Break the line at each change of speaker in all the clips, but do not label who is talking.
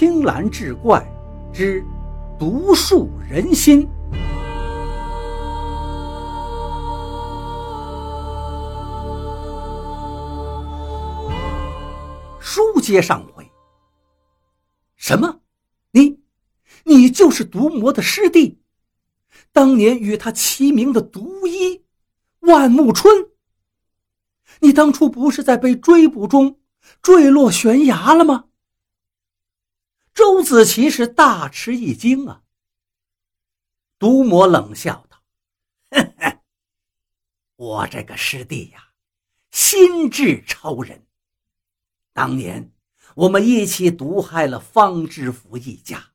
青蓝志怪之独树人心。书接上回，什么？你，你就是毒魔的师弟？当年与他齐名的毒医万木春？你当初不是在被追捕中坠落悬崖了吗？周子琪是大吃一惊啊！毒魔冷笑道：“呵呵，我这个师弟呀，心智超人。当年我们一起毒害了方知府一家，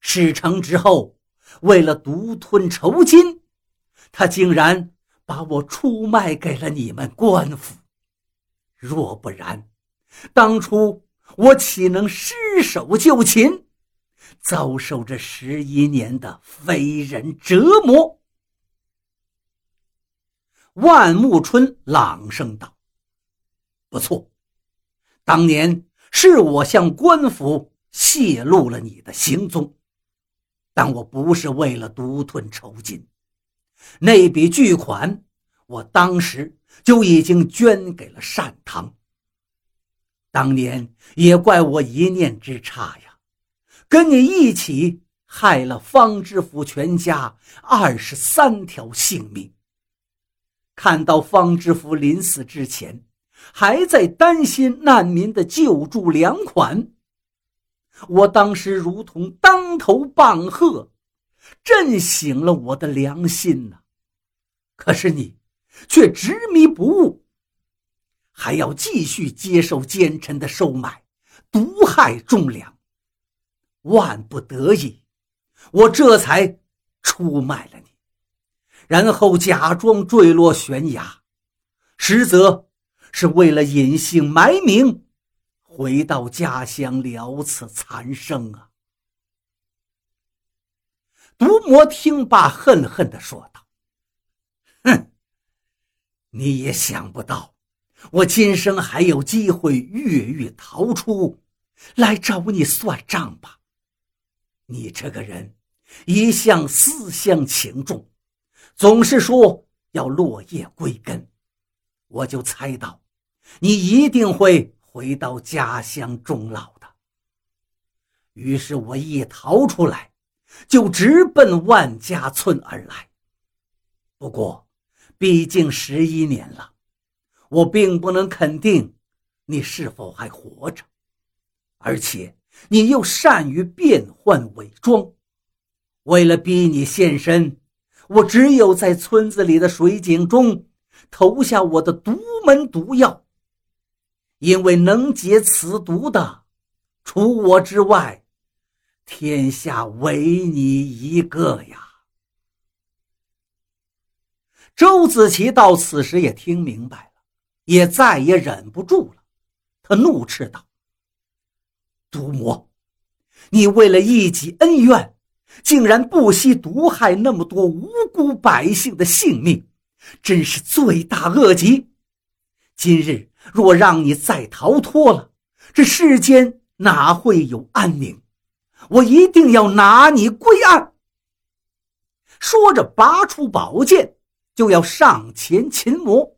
事成之后，为了独吞酬金，他竟然把我出卖给了你们官府。若不然，当初……”我岂能失手就擒，遭受这十一年的非人折磨？万木春朗声道：“不错，当年是我向官府泄露了你的行踪，但我不是为了独吞酬金，那笔巨款，我当时就已经捐给了善堂。”当年也怪我一念之差呀，跟你一起害了方知府全家二十三条性命。看到方知府临死之前还在担心难民的救助粮款，我当时如同当头棒喝，震醒了我的良心呐。可是你却执迷不悟。还要继续接受奸臣的收买，毒害忠良。万不得已，我这才出卖了你，然后假装坠落悬崖，实则是为了隐姓埋名，回到家乡了此残生啊！毒魔听罢，恨恨地说道：“哼，你也想不到。”我今生还有机会越狱逃出，来找你算账吧。你这个人一向思乡情重，总是说要落叶归根，我就猜到你一定会回到家乡终老的。于是我一逃出来，就直奔万家村而来。不过，毕竟十一年了。我并不能肯定你是否还活着，而且你又善于变换伪装。为了逼你现身，我只有在村子里的水井中投下我的独门毒药。因为能解此毒的，除我之外，天下唯你一个呀！周子琪到此时也听明白。也再也忍不住了，他怒斥道：“毒魔，你为了一己恩怨，竟然不惜毒害那么多无辜百姓的性命，真是罪大恶极！今日若让你再逃脱了，这世间哪会有安宁？我一定要拿你归案！”说着，拔出宝剑，就要上前擒魔。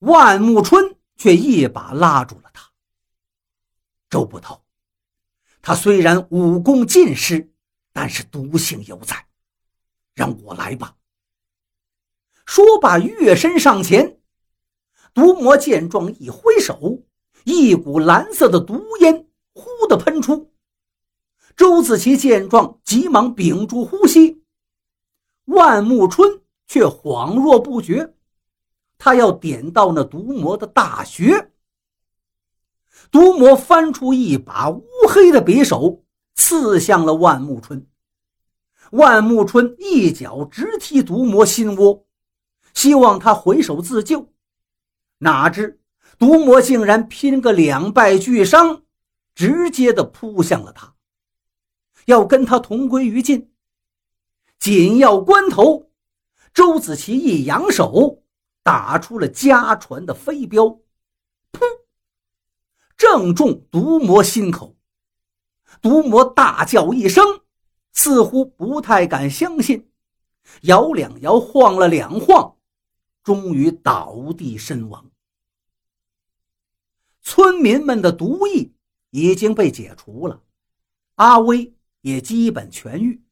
万木春却一把拉住了他。周捕头，他虽然武功尽失，但是毒性犹在，让我来吧。说罢，跃身上前。毒魔见状，一挥手，一股蓝色的毒烟忽地喷出。周子琪见状，急忙屏住呼吸。万木春却恍若不觉。他要点到那毒魔的大穴。毒魔翻出一把乌黑的匕首，刺向了万木春。万木春一脚直踢毒魔心窝，希望他回手自救。哪知毒魔竟然拼个两败俱伤，直接的扑向了他，要跟他同归于尽。紧要关头，周子琪一扬手。打出了家传的飞镖，噗！正中毒魔心口。毒魔大叫一声，似乎不太敢相信，摇两摇，晃了两晃，终于倒地身亡。村民们的毒疫已经被解除了，阿威也基本痊愈。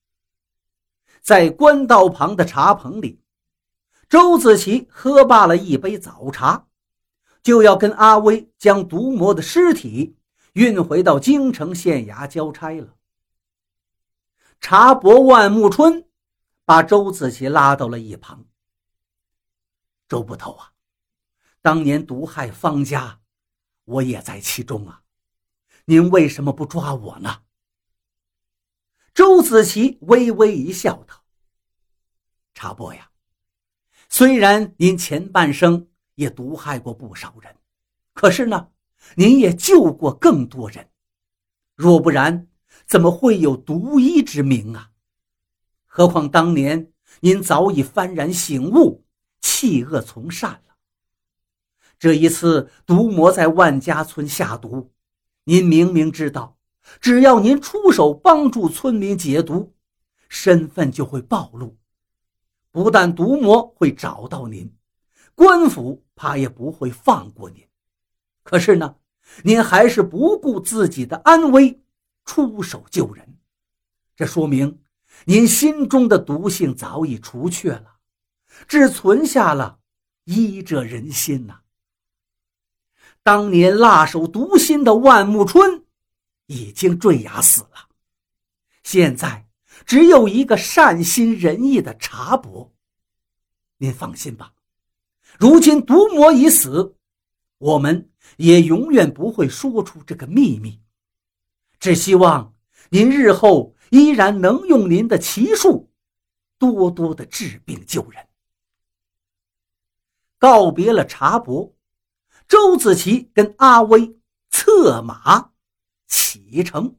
在官道旁的茶棚里，周子琪喝罢了一杯早茶，就要跟阿威将毒魔的尸体运回到京城县衙交差了。茶伯万木春把周子琪拉到了一旁：“周捕头啊，当年毒害方家。”我也在其中啊，您为什么不抓我呢？周子琪微微一笑道：“茶伯呀，虽然您前半生也毒害过不少人，可是呢，您也救过更多人。若不然，怎么会有独一之名啊？何况当年您早已幡然醒悟，弃恶从善了。”这一次毒魔在万家村下毒，您明明知道，只要您出手帮助村民解毒，身份就会暴露。不但毒魔会找到您，官府怕也不会放过您。可是呢，您还是不顾自己的安危，出手救人。这说明您心中的毒性早已除却了，只存下了医者仁心呐。当年辣手毒心的万木春，已经坠崖死了。现在只有一个善心仁义的茶伯。您放心吧，如今毒魔已死，我们也永远不会说出这个秘密。只希望您日后依然能用您的奇术，多多的治病救人。告别了茶伯。周子琪跟阿威策马启程。